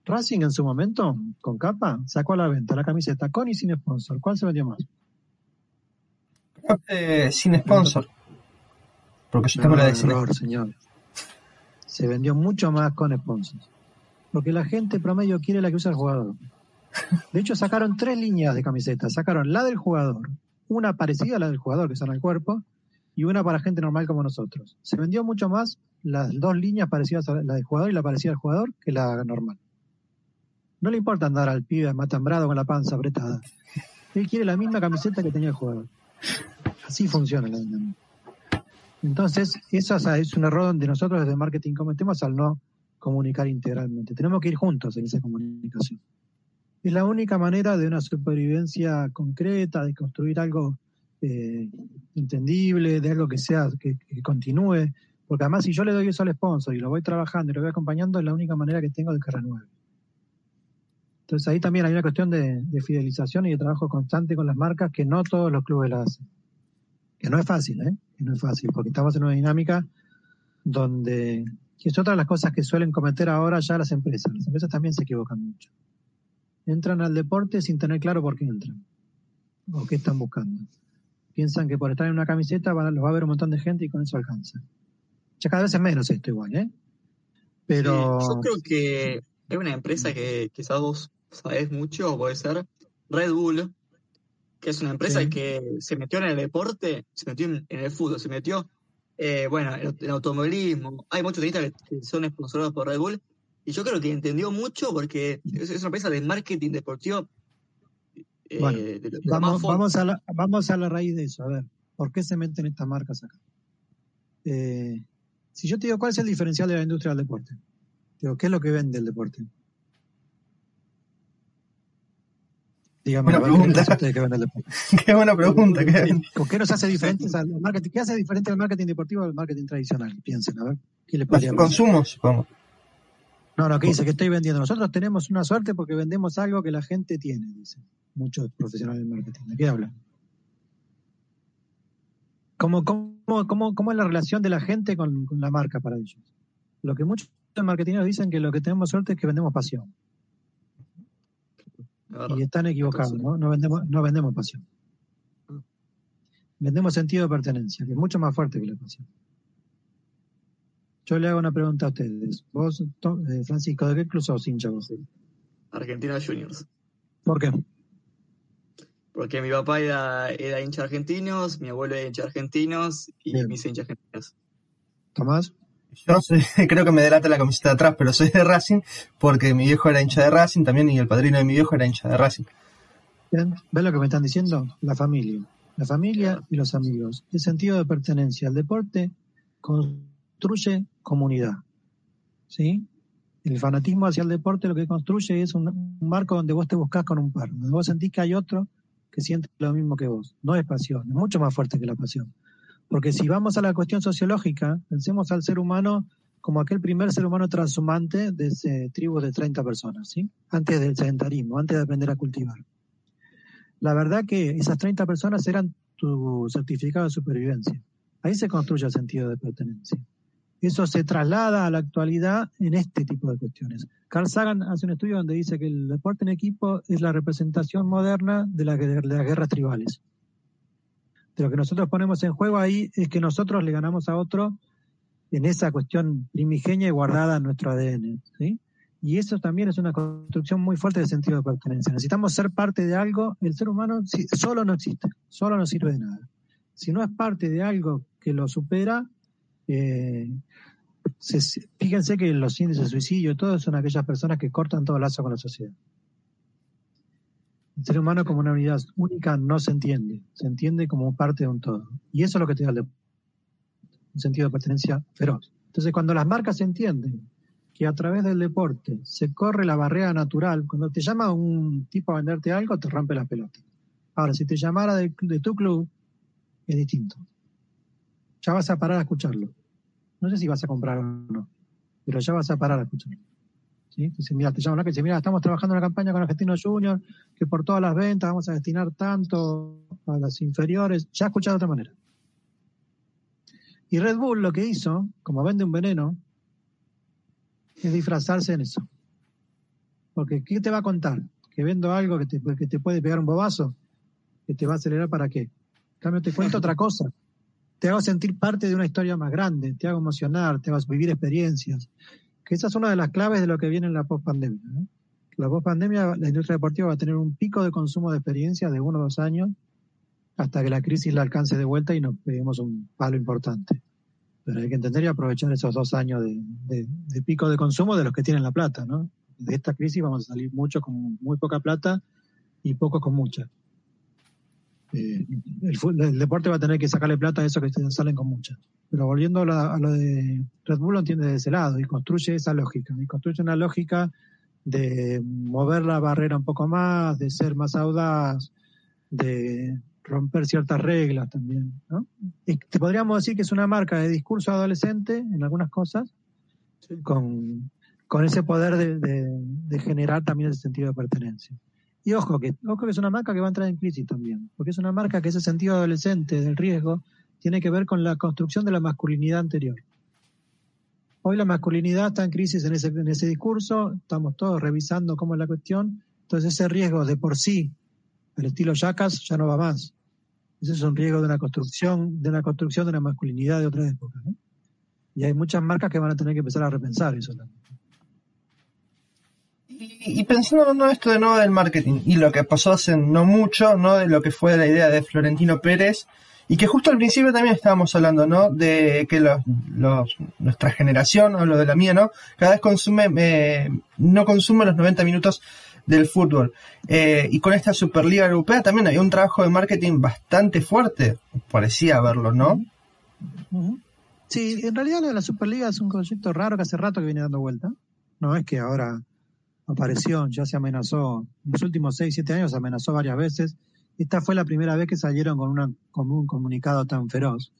Racing en su momento, con capa, sacó a la venta la camiseta con y sin sponsor. ¿Cuál se vendió más? Eh, sin sponsor. Porque yo tengo la de error, señores. Se vendió mucho más con sponsors. Porque la gente promedio quiere la que usa el jugador. De hecho, sacaron tres líneas de camisetas. Sacaron la del jugador, una parecida a la del jugador, que son el cuerpo, y una para gente normal como nosotros. Se vendió mucho más las dos líneas parecidas a la del jugador y la parecida al jugador que la normal. No le importa andar al pibe matambrado con la panza apretada. Él quiere la misma camiseta que tenía el jugador. Así funciona la dinámica. Entonces, eso es un error donde nosotros desde marketing cometemos al no comunicar integralmente. Tenemos que ir juntos en esa comunicación. Es la única manera de una supervivencia concreta, de construir algo eh, entendible, de algo que sea, que, continúe. Porque además si yo le doy eso al sponsor y lo voy trabajando y lo voy acompañando, es la única manera que tengo de que renueve. Entonces ahí también hay una cuestión de, fidelización y de trabajo constante con las marcas que no todos los clubes la hacen. Que no es fácil, ¿eh? Que no es fácil, porque estamos en una dinámica donde, que es otra de las cosas que suelen cometer ahora ya las empresas. Las empresas también se equivocan mucho. Entran al deporte sin tener claro por qué entran o qué están buscando Piensan que por estar en una camiseta van, los va a ver un montón de gente y con eso alcanza. Ya cada vez es menos esto igual, ¿eh? Pero... yo creo que hay una empresa que quizás vos sabés mucho, puede ser Red Bull, que es una empresa que se metió en el deporte, se metió en, el fútbol, se metió, eh, bueno, en, el automovilismo. Hay muchos tenistas que, son sponsorizados por Red Bull, y yo creo que entendió mucho porque es, una empresa de marketing deportivo. Eh, vamos, vamos, a la, vamos a la raíz de eso, a ver, ¿por qué se meten estas marcas acá? Eh, si yo te digo, ¿cuál es el diferencial de la industria del deporte? Digo, ¿qué es lo que vende el deporte? Dígame, buena pregunta. ¿qué, qué buena pregunta. ¿Con qué nos hace diferentes al marketing? ¿Qué hace diferente al marketing deportivo al marketing tradicional? Piensen, a ver. ¿Qué le Los consumos, vamos. No, no, ¿qué dice? Que estoy vendiendo. Nosotros tenemos una suerte porque vendemos algo que la gente tiene, dicen muchos profesionales de marketing. ¿De qué hablan? ¿Cómo, cómo, cómo, cómo es la relación de la gente con, con la marca para ellos? Lo que muchos marketeros dicen que lo que tenemos suerte es que vendemos pasión. Y están equivocados, ¿no? No vendemos, no vendemos pasión. Vendemos sentido de pertenencia, que es mucho más fuerte que la pasión. Yo le hago una pregunta a ustedes. Vos, eh, Francisco, ¿de qué club sos hincha vos? Argentina Juniors. ¿Por qué? Porque mi papá era, era hincha argentinos, mi abuelo era hincha argentinos y mis hinchas argentinos. ¿Tomás? Yo creo que me delata la camiseta de atrás, pero soy de Racing porque mi viejo era hincha de Racing también y el padrino de mi viejo era hincha de Racing. ¿Ven lo que me están diciendo? La familia. La familia y los amigos. El sentido de pertenencia al deporte construye comunidad. ¿Sí? El fanatismo hacia el deporte lo que construye es un, marco donde vos te buscas con un par, donde vos sentís que hay otro que siente lo mismo que vos. No es pasión, es mucho más fuerte que la pasión. Porque si vamos a la cuestión sociológica, pensemos al ser humano como aquel primer ser humano transhumante de ese tribu de 30 personas, ¿sí? Antes del sedentarismo, antes de aprender a cultivar. La verdad que esas 30 personas eran tu certificado de supervivencia. Ahí se construye el sentido de pertenencia. Eso se traslada a la actualidad en este tipo de cuestiones. Carl Sagan hace un estudio donde dice que el deporte en equipo es la representación moderna de, la, de las guerras tribales lo que nosotros ponemos en juego ahí es que nosotros le ganamos a otro en esa cuestión primigenia y guardada en nuestro ADN. Y eso también es una construcción muy fuerte de sentido de pertenencia. Necesitamos ser parte de algo. El ser humano solo no existe, solo no sirve de nada. Si no es parte de algo que lo supera, eh, fíjense que los índices de suicidio, todos son aquellas personas que cortan todo lazo con la sociedad. El ser humano como una unidad única no se entiende, se entiende como parte de un todo. Y eso es lo que te da el un sentido de pertenencia feroz. Entonces, cuando las marcas entienden que a través del deporte se corre la barrera natural, cuando te llama un tipo a venderte algo, te rompe la pelota. Ahora, si te llamara de, de tu club, es distinto. Ya vas a parar a escucharlo. No sé si vas a comprar o no, pero ya vas a parar a escucharlo. ¿sí? mira, te llaman que dice, mira, estamos trabajando en una campaña con Argentinos Junior, que por todas las ventas vamos a destinar tanto a las inferiores. Ya escuchado de otra manera. Y Red Bull lo que hizo, como vende un veneno, es disfrazarse en eso. Porque ¿qué te va a contar? Que vendo algo que te, que te puede pegar un bobazo, que te va a acelerar para qué. En cambio, te cuento otra cosa. Te hago sentir parte de una historia más grande, te hago emocionar, te vas a vivir experiencias, que esa es una de las claves de lo que viene en la post-pandemia. La post-pandemia, la industria deportiva va a tener un pico de consumo de experiencia de uno o dos años hasta que la crisis la alcance de vuelta y nos peguemos un palo importante. Pero hay que entender y aprovechar esos dos años de, pico de consumo de los que tienen la plata, ¿no? De esta crisis vamos a salir mucho con muy poca plata y poco con mucha. Eh, el, deporte va a tener que sacarle plata a esos que salen con mucha. Pero volviendo a lo, de Red Bull, lo entiende de ese lado y construye esa lógica. Y construye una lógica de mover la barrera un poco más, de ser más audaz, de romper ciertas reglas también. ¿no? Y te podríamos decir que es una marca de discurso adolescente en algunas cosas, con, con ese poder de, de generar también ese sentido de pertenencia. Y ojo que, ojo que es una marca que va a entrar en crisis también, porque es una marca que ese sentido adolescente del riesgo tiene que ver con la construcción de la masculinidad anterior. Hoy la masculinidad está en crisis en ese, en ese discurso, estamos todos revisando cómo es la cuestión, entonces ese riesgo de por sí, el estilo Jackas, ya no va más. Ese es un riesgo de una construcción, de una construcción de una masculinidad de otra época. Y hay muchas marcas que van a tener que empezar a repensar eso también. Y, pensando en esto de nuevo del marketing y lo que pasó hace no mucho, ¿no? De lo que fue la idea de Florentino Pérez y que justo al principio también estábamos hablando, ¿no? De que los, nuestra generación, o lo de la mía, ¿no? Cada vez consume, eh, no consume los 90 minutos del fútbol. Eh, y con esta Superliga Europea también había un trabajo de marketing bastante fuerte, parecía verlo, ¿no? Sí, en realidad la Superliga es un concepto raro que hace rato que viene dando vuelta. No es que ahora apareció, ya se amenazó, en los últimos 6, 7 años amenazó varias veces esta fue la primera vez que salieron con, una, un comunicado tan feroz.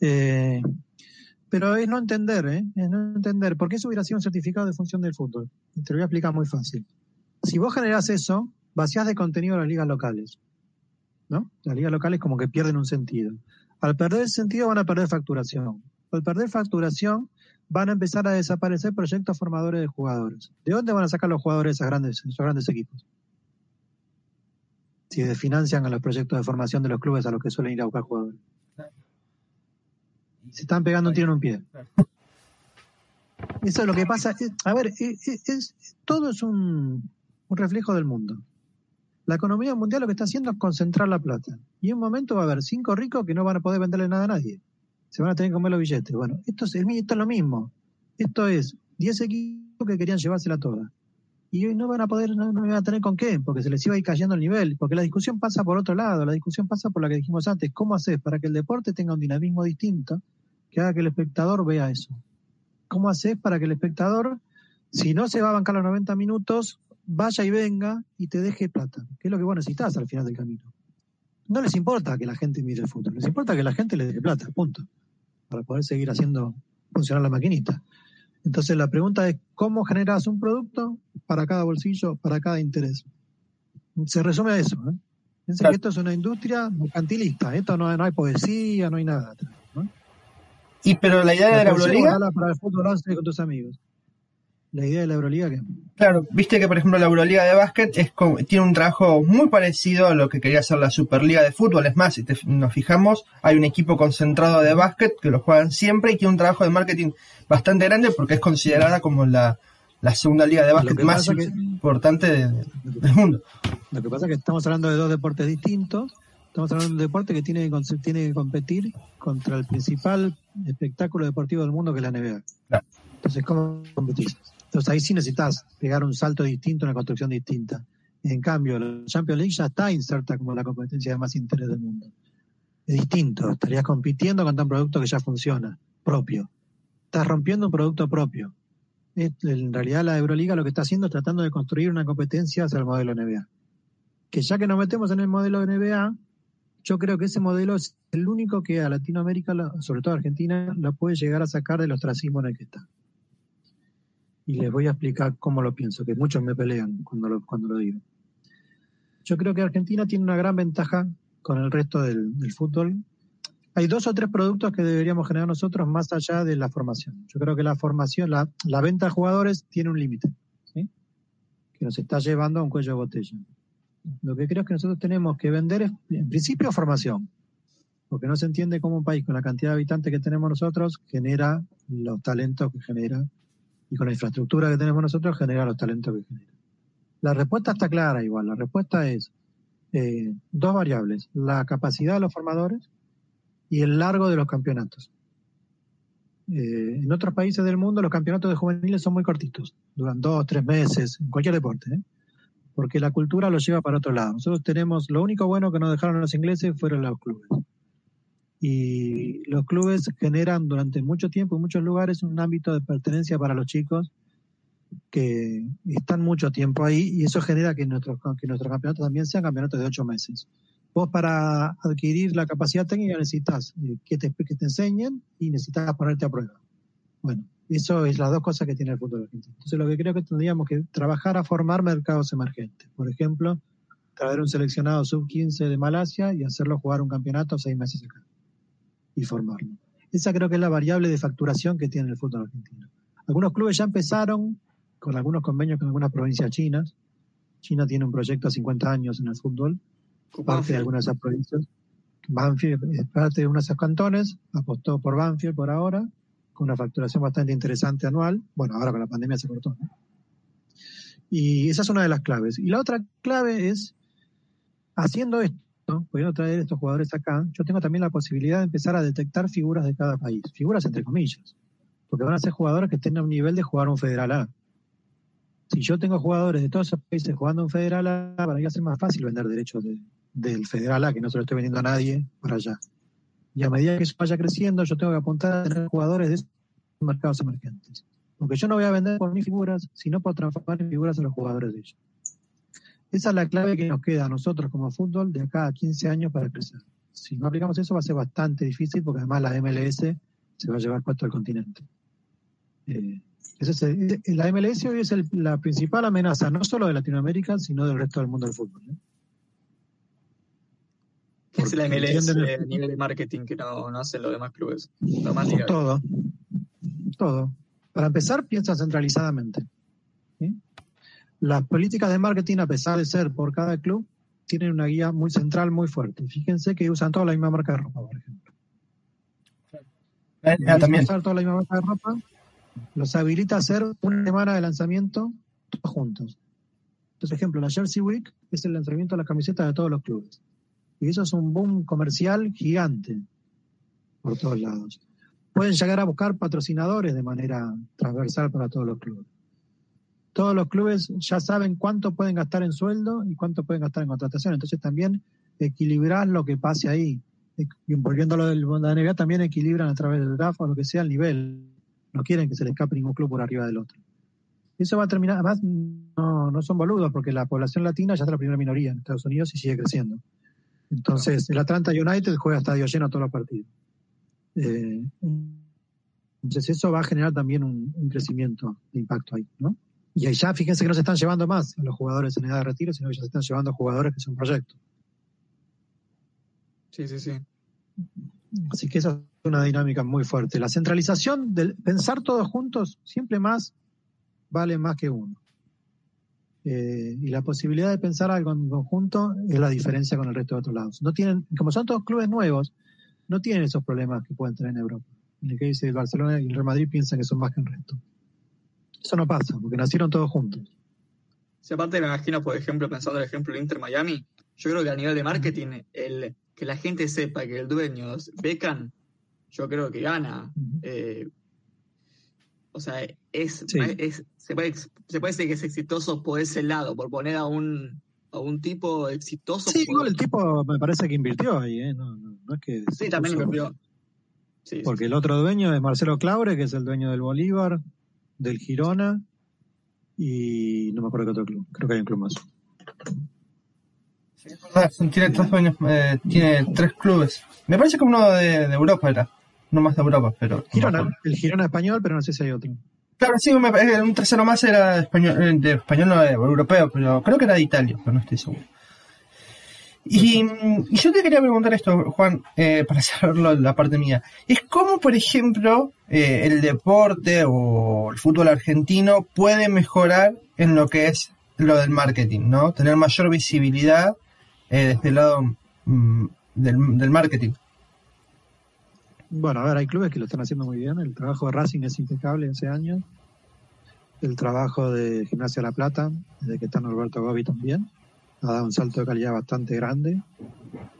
Eh, pero es no entender, ¿eh? Es no entender. ¿Por qué eso hubiera sido un certificado de función del fútbol? Te lo voy a explicar muy fácil. Si vos generás eso, vacías de contenido las ligas locales. ¿No? Las ligas locales como que pierden un sentido. Al perder sentido van a perder facturación. Al perder facturación van a empezar a desaparecer proyectos formadores de jugadores. ¿De dónde van a sacar los jugadores esos grandes, esos grandes equipos? si financian a los proyectos de formación de los clubes a los que suelen ir a buscar jugadores. Se están pegando un tiro en un pie. Eso es lo que pasa. A ver, es, todo es un, reflejo del mundo. La economía mundial lo que está haciendo es concentrar la plata. Y en un momento va a haber cinco ricos que no van a poder venderle nada a nadie. Se van a tener que comer los billetes. Bueno, esto es, esto es lo mismo. Esto es 10 equipos que querían llevársela toda y hoy no van a poder, no, van a tener con qué, porque se les iba a ir cayendo el nivel, porque la discusión pasa por otro lado, la discusión pasa por la que dijimos antes, ¿cómo haces para que el deporte tenga un dinamismo distinto que haga que el espectador vea eso? ¿Cómo haces para que el espectador, si no se va a bancar los 90 minutos, vaya y venga y te deje plata, que es lo que vos necesitas al final del camino? No les importa que la gente mire el fútbol, les importa que la gente le deje plata, punto, para poder seguir haciendo funcionar la maquinita. Entonces la pregunta es, ¿cómo generas un producto para cada bolsillo, para cada interés? Se resume a eso. ¿eh? Piensen que esto es una industria mercantilista, esto no, hay poesía, no hay nada. Y pero la idea de la Euroliga... Para el fútbol con tus amigos la idea de la Euroliga que... Claro, viste que por ejemplo la Euroliga de básquet es tiene un trabajo muy parecido a lo que quería hacer la Superliga de fútbol. Es más, si nos fijamos, hay un equipo concentrado de básquet que lo juegan siempre y tiene un trabajo de marketing bastante grande porque es considerada como la, segunda liga de básquet más importante del mundo. Lo que pasa es que estamos hablando de dos deportes distintos. Estamos hablando de un deporte que tiene que, tiene que competir contra el principal espectáculo deportivo del mundo que es la NBA. Entonces, ¿cómo competís? Entonces ahí sí necesitas pegar un salto distinto, una construcción distinta. En cambio, la Champions League ya está inserta como la competencia de más interés del mundo. Es distinto, estarías compitiendo contra un producto que ya funciona, propio. Estás rompiendo un producto propio. En realidad la Euroliga lo que está haciendo es tratando de construir una competencia hacia el modelo NBA. Que ya que nos metemos en el modelo NBA, yo creo que ese modelo es el único que a Latinoamérica, sobre todo a Argentina, la puede llegar a sacar del ostracismo en el que está y les voy a explicar cómo lo pienso, que muchos me pelean cuando lo, cuando lo digo. Yo creo que Argentina tiene una gran ventaja con el resto del, fútbol. Hay dos o tres productos que deberíamos generar nosotros más allá de la formación. Yo creo que la formación, la, la venta de jugadores tiene un límite, ¿sí? que nos está llevando a un cuello de botella. Lo que creo es que nosotros tenemos que vender es, en principio, formación, porque no se entiende cómo un país con la cantidad de habitantes que tenemos nosotros genera los talentos que genera y con la infraestructura que tenemos nosotros genera los talentos que genera. La respuesta está clara igual, la respuesta es eh, dos variables, la capacidad de los formadores y el largo de los campeonatos. Eh, en otros países del mundo los campeonatos de juveniles son muy cortitos, duran dos, tres meses, en cualquier deporte, ¿eh? porque la cultura lo lleva para otro lado. Nosotros tenemos, lo único bueno que nos dejaron los ingleses fueron los clubes y los clubes generan durante mucho tiempo en muchos lugares un ámbito de pertenencia para los chicos que están mucho tiempo ahí y eso genera que nuestros que nuestros campeonatos también sean campeonatos de ocho meses. Vos para adquirir la capacidad técnica necesitas eh, que te, que te enseñen y necesitas ponerte a prueba. Bueno, eso es las dos cosas que tiene el fútbol argentino. Entonces lo que creo que tendríamos que trabajar a formar mercados emergentes. Por ejemplo, traer un seleccionado sub-15 de Malasia y hacerlo jugar un campeonato seis meses acá y formarlo. Esa creo que es la variable de facturación que tiene el fútbol argentino. Algunos clubes ya empezaron con algunos convenios con algunas provincias chinas. China tiene un proyecto a 50 años en el fútbol, parte de algunas de esas provincias. Banfield es parte de uno de esos cantones, apostó por Banfield por ahora, con una facturación bastante interesante anual. Bueno, ahora con la pandemia se cortó. Y esa es una de las claves. Y la otra clave es, haciendo esto, pudiendo traer estos jugadores acá, yo tengo también la posibilidad de empezar a detectar figuras de cada país, figuras entre comillas, porque van a ser jugadores que tengan un nivel de jugar un Federal A. Si yo tengo jugadores de todos esos países jugando un Federal A, para mí va a ser más fácil vender derechos del Federal A, que no se lo estoy vendiendo a nadie para allá. Y a medida que eso vaya creciendo, yo tengo que apuntar a tener jugadores de esos mercados emergentes. Porque yo no voy a vender por mis figuras, sino por transformar en figuras a los jugadores de ellos. Esa es la clave que nos queda a nosotros como fútbol de acá a 15 años para crecer. Si no aplicamos eso va a ser bastante difícil porque además la MLS se va a llevar puesto al continente. Eh, la MLS hoy es la principal amenaza no solo de Latinoamérica, sino del resto del mundo del fútbol. ¿Qué es la MLS a nivel de marketing que no, no hacen los demás clubes? todo. Todo. Para empezar, piensa centralizadamente. Las políticas de marketing, a pesar de ser por cada club, tienen una guía muy central, muy fuerte. Fíjense que usan toda la misma marca de ropa, por ejemplo. Eh, también. Usar toda la misma marca de ropa los habilita a hacer una semana de lanzamiento todos juntos. Entonces, ejemplo, la Jersey Week es el lanzamiento de la camiseta de todos los clubes. Y eso es un boom comercial gigante por todos lados. Pueden llegar a buscar patrocinadores de manera transversal para todos los clubes todos los clubes ya saben cuánto pueden gastar en sueldo y cuánto pueden gastar en contratación. Entonces también equilibrar lo que pase ahí. Y volviendo a lo del de la NBA, también equilibran a través del draft o lo que sea el nivel. No quieren que se le escape ningún club por arriba del otro. Eso va a terminar, además no, no son boludos porque la población latina ya es la primera minoría en Estados Unidos y sigue creciendo. Entonces, el Atlanta United juega estadio lleno todos los partidos. Eh, entonces, eso va a generar también un, un crecimiento de impacto ahí, ¿no? Y ya fíjense que no se están llevando más a los jugadores en edad de retiro, sino que ya se están llevando a jugadores que son proyectos. Sí, sí, sí. Así que esa es una dinámica muy fuerte. La centralización de pensar todos juntos siempre más vale más que uno. Eh, y la posibilidad de pensar algo en conjunto es la diferencia con el resto de otros lados. No tienen, como son todos clubes nuevos, no tienen esos problemas que pueden tener en Europa. En el que dice el Barcelona y el Real Madrid piensan que son más que el resto. Eso no pasa, porque nacieron todos juntos. Si aparte me imagino, por ejemplo, pensando en el ejemplo del Inter Miami, yo creo que a nivel de marketing, el que la gente sepa que el dueño es Beckham, yo creo que gana. Eh, o sea, es, se, puede, decir que es exitoso por ese lado, por poner a un, a un tipo exitoso. Sí, igual el tipo me parece que invirtió ahí, ¿eh? no, no, es que... Sí, también invirtió. porque el otro dueño es Marcelo Claure, que es el dueño del Bolívar, del Girona y no me acuerdo qué otro club. Creo que hay un club más. tiene, tres eh, tiene tres clubes. Me parece que uno de, Europa era. No más de Europa, pero. Girona, el Girona español, pero no sé si hay otro. Claro, sí, me, un tercero más era español, eh, de español no europeo, pero creo que era de Italia, pero no estoy seguro. Y, yo te quería preguntar esto, Juan, eh, para saberlo la parte mía. Es cómo, por ejemplo, eh, el deporte o el fútbol argentino puede mejorar en lo que es lo del marketing, ¿no? Tener mayor visibilidad eh, desde el lado mm, del, del, marketing. Bueno, a ver, hay clubes que lo están haciendo muy bien. El trabajo de Racing es impecable hace años. El trabajo de Gimnasia La Plata, desde que está Norberto Gobi también ha dado un salto de calidad bastante grande.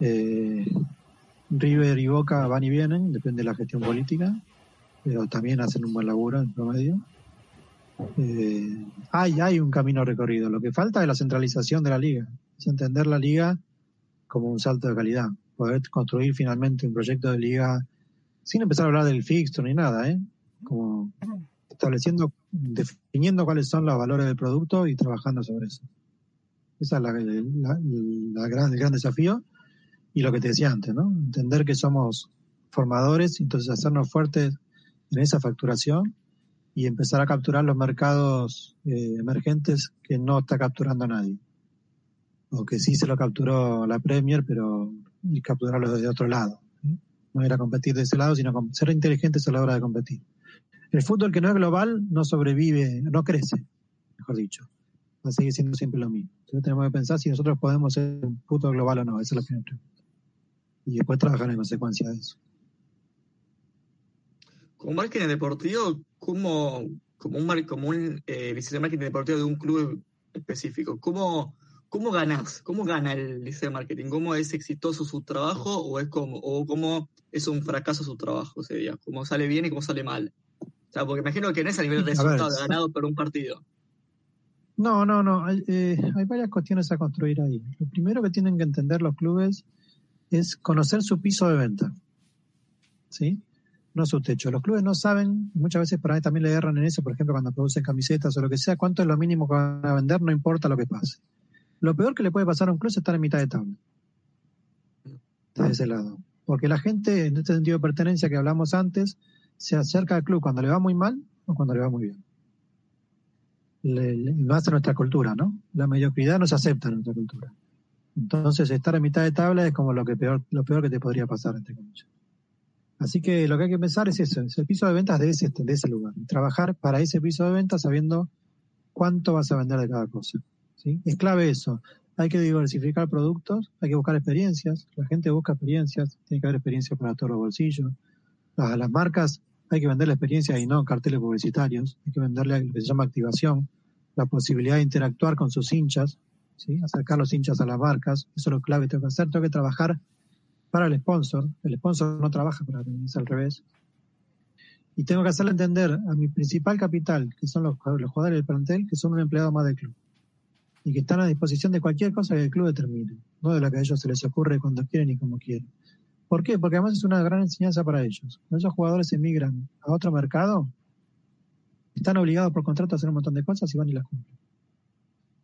Eh, River y Boca van y vienen, depende de la gestión política, pero también hacen un buen laburo en promedio. Eh, hay, hay un camino recorrido. Lo que falta es la centralización de la liga, es entender la liga como un salto de calidad, poder construir finalmente un proyecto de liga sin empezar a hablar del fixture ni nada, ¿eh? como estableciendo, definiendo cuáles son los valores del producto y trabajando sobre eso. Esa es la, el gran desafío. Y lo que te decía antes. Entender que somos formadores, entonces hacernos fuertes en esa facturación y empezar a capturar los mercados eh, emergentes que no está capturando nadie. O que sí se lo capturó la Premier, pero y capturarlo desde otro lado. No era competir de ese lado, sino ser inteligentes a la hora de competir. El fútbol que no es global no sobrevive, no crece, mejor dicho va a siendo siempre lo mismo. Entonces tenemos que pensar si nosotros podemos ser un puto global o no. Esa es la primera y después trabajar en consecuencia de eso. Como marketing deportivo, ¿cómo, como un, como un eh, liceo de marketing deportivo de un club específico, ¿cómo, cómo ganas? ¿Cómo gana el liceo de marketing? ¿Cómo es exitoso su trabajo o es como, o cómo es un fracaso su trabajo? Sería, ¿cómo sale bien y cómo sale mal? O sea, porque imagino que en ese nivel de resultado, ganado por un partido. No, no, no. Hay, eh, hay varias cuestiones a construir ahí. Lo primero que tienen que entender los clubes es conocer su piso de venta. ¿Sí? No su techo. Los clubes no saben, muchas veces para mí también le erran en eso, por ejemplo, cuando producen camisetas o lo que sea, cuánto es lo mínimo que van a vender, no importa lo que pase. Lo peor que le puede pasar a un club es estar en mitad de tabla. De ese lado. Porque la gente, en este sentido de pertenencia que hablamos antes, se acerca al club cuando le va muy mal o cuando le va muy bien. Le, más nuestra cultura, ¿no? La mediocridad no se acepta en nuestra cultura. Entonces, estar en mitad de tabla es como lo que peor, lo peor que te podría pasar, entre comillas. Así que lo que hay que pensar es eso, es el piso de ventas de ese, de ese lugar. trabajar para ese piso de ventas sabiendo cuánto vas a vender de cada cosa. ¿sí? Es clave eso. Hay que diversificar productos, hay que buscar experiencias. La gente busca experiencias, tiene que haber experiencias para todos los bolsillos. A las marcas hay que vender la experiencia y no carteles publicitarios. Hay que venderle lo que se llama activación, la posibilidad de interactuar con sus hinchas, ¿sí? acercar los hinchas a las marcas. Eso es lo clave que tengo que hacer. Tengo que trabajar para el sponsor. El sponsor no trabaja para mí, es al revés. Y tengo que hacerle entender a mi principal capital, que son los, jugadores del plantel, que son un empleado más del club. Y que están a disposición de cualquier cosa que el club determine, no de lo que a ellos se les ocurre cuando quieren y como quieren. ¿Por qué? Porque además es una gran enseñanza para ellos. Cuando esos jugadores emigran a otro mercado, están obligados por contrato a hacer un montón de cosas y van y las cumplen.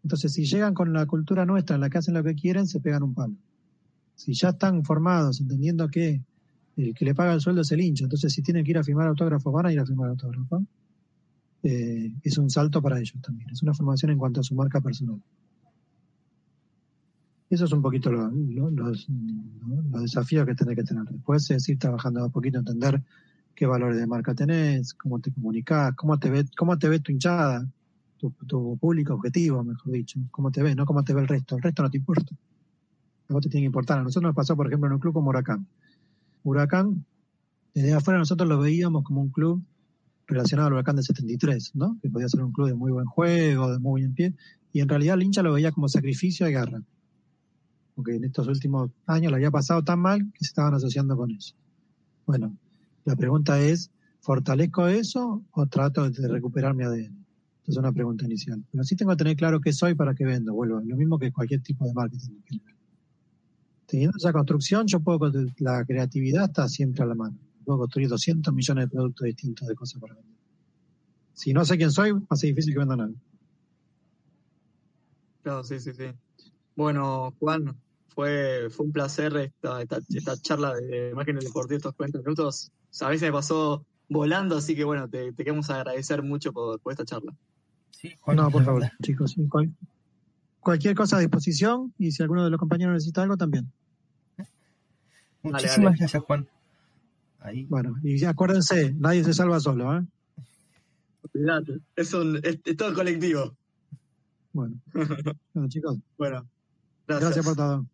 Entonces, si llegan con la cultura nuestra en la que hacen lo que quieren, se pegan un palo si ya están formados, entendiendo que el que le paga el sueldo es el hincha, entonces si tienen que ir a firmar autógrafos, van a ir a firmar autógrafos, eh, es un salto para ellos también, es una formación en cuanto a su marca personal. Eso es un poquito los, desafíos que tenés que tener. Después es ir trabajando un poquito, entender qué valores de marca tenés, cómo te comunicás, cómo te ve, cómo te ve tu hinchada, tu, público objetivo, mejor dicho, cómo te ve, no cómo te ve el resto. El resto no te importa te tiene que importar. A nosotros nos pasó, por ejemplo, en un club como Huracán. Huracán, desde afuera nosotros lo veíamos como un club relacionado al Huracán del 73, ¿no? Que podía ser un club de muy buen juego, de muy buen pie, y en realidad el hincha lo veía como sacrificio y garra. Porque en estos últimos años lo había pasado tan mal que se estaban asociando con eso. Bueno, la pregunta es, ¿fortalezco eso o trato de recuperar mi ADN? Es una pregunta inicial. Pero sí tengo que tener claro qué soy para qué vendo. Vuelvo, lo mismo que cualquier tipo de marketing teniendo esa construcción, yo puedo, la creatividad está siempre a la mano. Puedo construir 200 millones de productos distintos de cosas para vender. Si no sé quién soy, va a ser difícil que venda nada. Claro, sí, sí, sí. Bueno, Juan, fue, fue un placer esta, esta, charla de imágenes deportivas, estos 40 minutos. a veces me pasó volando, así que bueno, te, queremos agradecer mucho por, esta charla. Sí, Juan, no, por favor, chicos. Cualquier cosa a disposición y si alguno de los compañeros necesita algo, también. Muchísimas gracias, Juan. Ahí. Bueno, y acuérdense, nadie se salva solo, ¿eh? Es, un, es, todo colectivo. Bueno. bueno, chicos. Bueno, gracias por todo.